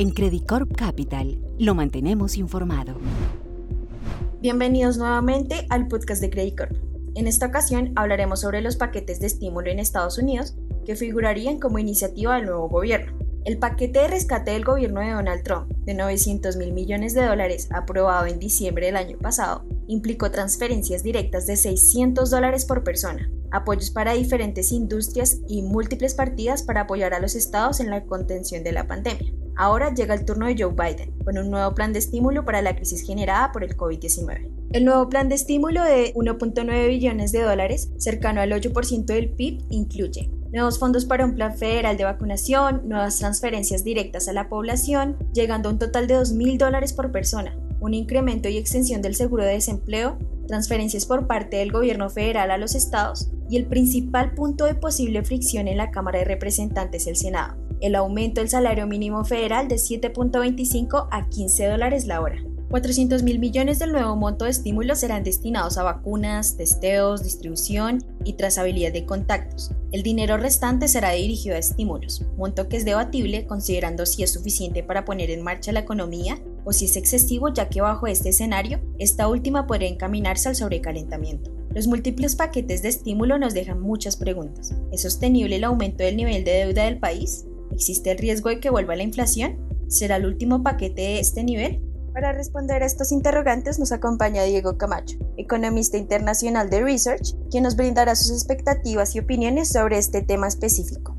En Credicorp Capital lo mantenemos informado. Bienvenidos nuevamente al podcast de Credicorp. En esta ocasión hablaremos sobre los paquetes de estímulo en Estados Unidos que figurarían como iniciativa del nuevo gobierno. El paquete de rescate del gobierno de Donald Trump de 900 mil millones de dólares aprobado en diciembre del año pasado implicó transferencias directas de 600 dólares por persona, apoyos para diferentes industrias y múltiples partidas para apoyar a los estados en la contención de la pandemia. Ahora llega el turno de Joe Biden, con un nuevo plan de estímulo para la crisis generada por el COVID-19. El nuevo plan de estímulo de 1.9 billones de dólares, cercano al 8% del PIB, incluye nuevos fondos para un plan federal de vacunación, nuevas transferencias directas a la población, llegando a un total de 2.000 dólares por persona, un incremento y extensión del seguro de desempleo, transferencias por parte del gobierno federal a los estados y el principal punto de posible fricción en la Cámara de Representantes, el Senado, el aumento del salario mínimo federal de 7.25 a 15 dólares la hora. 400 mil millones del nuevo monto de estímulos serán destinados a vacunas, testeos, distribución y trazabilidad de contactos. El dinero restante será dirigido a estímulos, monto que es debatible considerando si es suficiente para poner en marcha la economía o si es excesivo ya que bajo este escenario, esta última podría encaminarse al sobrecalentamiento. Los múltiples paquetes de estímulo nos dejan muchas preguntas. ¿Es sostenible el aumento del nivel de deuda del país? ¿Existe el riesgo de que vuelva la inflación? ¿Será el último paquete de este nivel? Para responder a estos interrogantes nos acompaña Diego Camacho, economista internacional de Research, quien nos brindará sus expectativas y opiniones sobre este tema específico.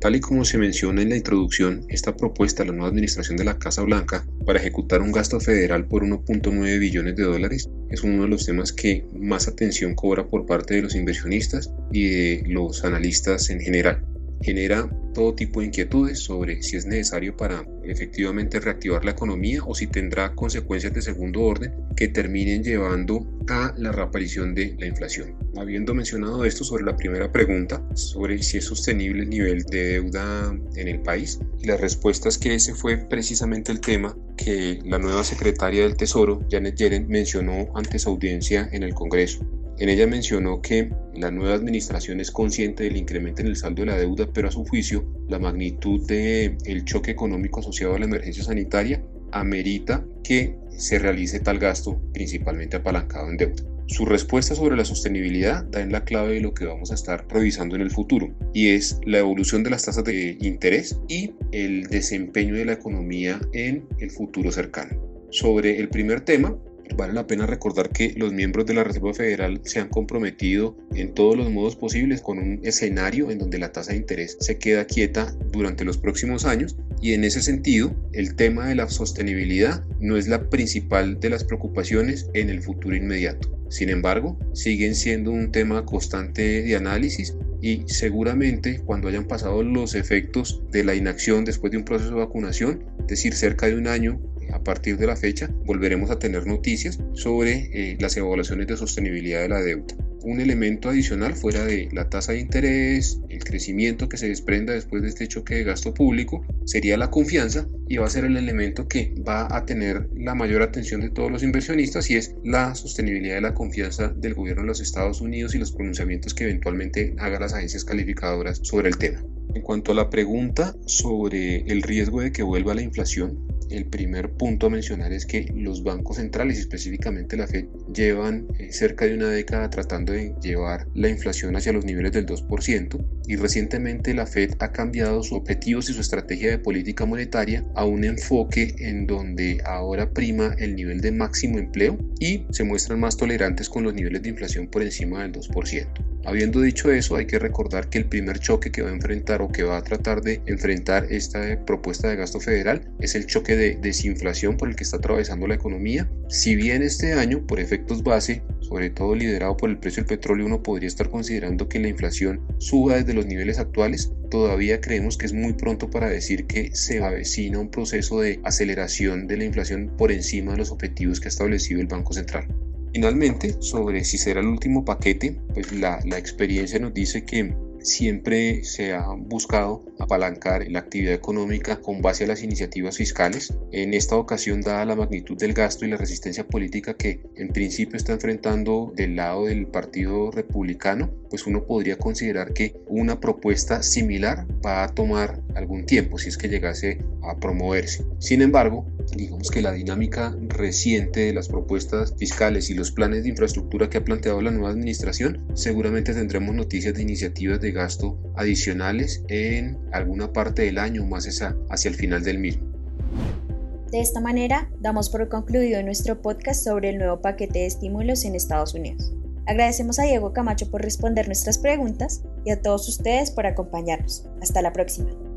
Tal y como se menciona en la introducción, esta propuesta de la nueva administración de la Casa Blanca para ejecutar un gasto federal por 1.9 billones de dólares es uno de los temas que más atención cobra por parte de los inversionistas y de los analistas en general genera todo tipo de inquietudes sobre si es necesario para efectivamente reactivar la economía o si tendrá consecuencias de segundo orden que terminen llevando a la reaparición de la inflación. Habiendo mencionado esto sobre la primera pregunta, sobre si es sostenible el nivel de deuda en el país, la respuesta es que ese fue precisamente el tema que la nueva secretaria del Tesoro, Janet Yellen, mencionó ante su audiencia en el Congreso. En ella mencionó que la nueva administración es consciente del incremento en el saldo de la deuda, pero a su juicio la magnitud del el choque económico asociado a la emergencia sanitaria amerita que se realice tal gasto principalmente apalancado en deuda. Su respuesta sobre la sostenibilidad da en la clave de lo que vamos a estar revisando en el futuro y es la evolución de las tasas de interés y el desempeño de la economía en el futuro cercano. Sobre el primer tema, Vale la pena recordar que los miembros de la Reserva Federal se han comprometido en todos los modos posibles con un escenario en donde la tasa de interés se queda quieta durante los próximos años y en ese sentido el tema de la sostenibilidad no es la principal de las preocupaciones en el futuro inmediato. Sin embargo, siguen siendo un tema constante de análisis y seguramente cuando hayan pasado los efectos de la inacción después de un proceso de vacunación, es decir, cerca de un año partir de la fecha volveremos a tener noticias sobre eh, las evaluaciones de sostenibilidad de la deuda. Un elemento adicional fuera de la tasa de interés, el crecimiento que se desprenda después de este choque de gasto público, sería la confianza y va a ser el elemento que va a tener la mayor atención de todos los inversionistas y es la sostenibilidad de la confianza del gobierno de los Estados Unidos y los pronunciamientos que eventualmente hagan las agencias calificadoras sobre el tema. En cuanto a la pregunta sobre el riesgo de que vuelva la inflación, el primer punto a mencionar es que los bancos centrales, específicamente la Fed, llevan eh, cerca de una década tratando de llevar la inflación hacia los niveles del 2% y recientemente la Fed ha cambiado sus objetivos y su estrategia de política monetaria a un enfoque en donde ahora prima el nivel de máximo empleo y se muestran más tolerantes con los niveles de inflación por encima del 2%. Habiendo dicho eso, hay que recordar que el primer choque que va a enfrentar o que va a tratar de enfrentar esta propuesta de gasto federal es el choque de desinflación por el que está atravesando la economía. Si bien este año, por efectos base, sobre todo liderado por el precio del petróleo, uno podría estar considerando que la inflación suba desde los niveles actuales, todavía creemos que es muy pronto para decir que se avecina un proceso de aceleración de la inflación por encima de los objetivos que ha establecido el Banco Central. Finalmente, sobre si será el último paquete, pues la, la experiencia nos dice que siempre se ha buscado apalancar la actividad económica con base a las iniciativas fiscales. En esta ocasión, dada la magnitud del gasto y la resistencia política que en principio está enfrentando del lado del Partido Republicano, pues uno podría considerar que una propuesta similar va a tomar algún tiempo si es que llegase a promoverse. Sin embargo, digamos que la dinámica reciente de las propuestas fiscales y los planes de infraestructura que ha planteado la nueva administración, seguramente tendremos noticias de iniciativas de gasto adicionales en alguna parte del año más hacia el final del mismo. De esta manera, damos por concluido nuestro podcast sobre el nuevo paquete de estímulos en Estados Unidos. Agradecemos a Diego Camacho por responder nuestras preguntas y a todos ustedes por acompañarnos. Hasta la próxima.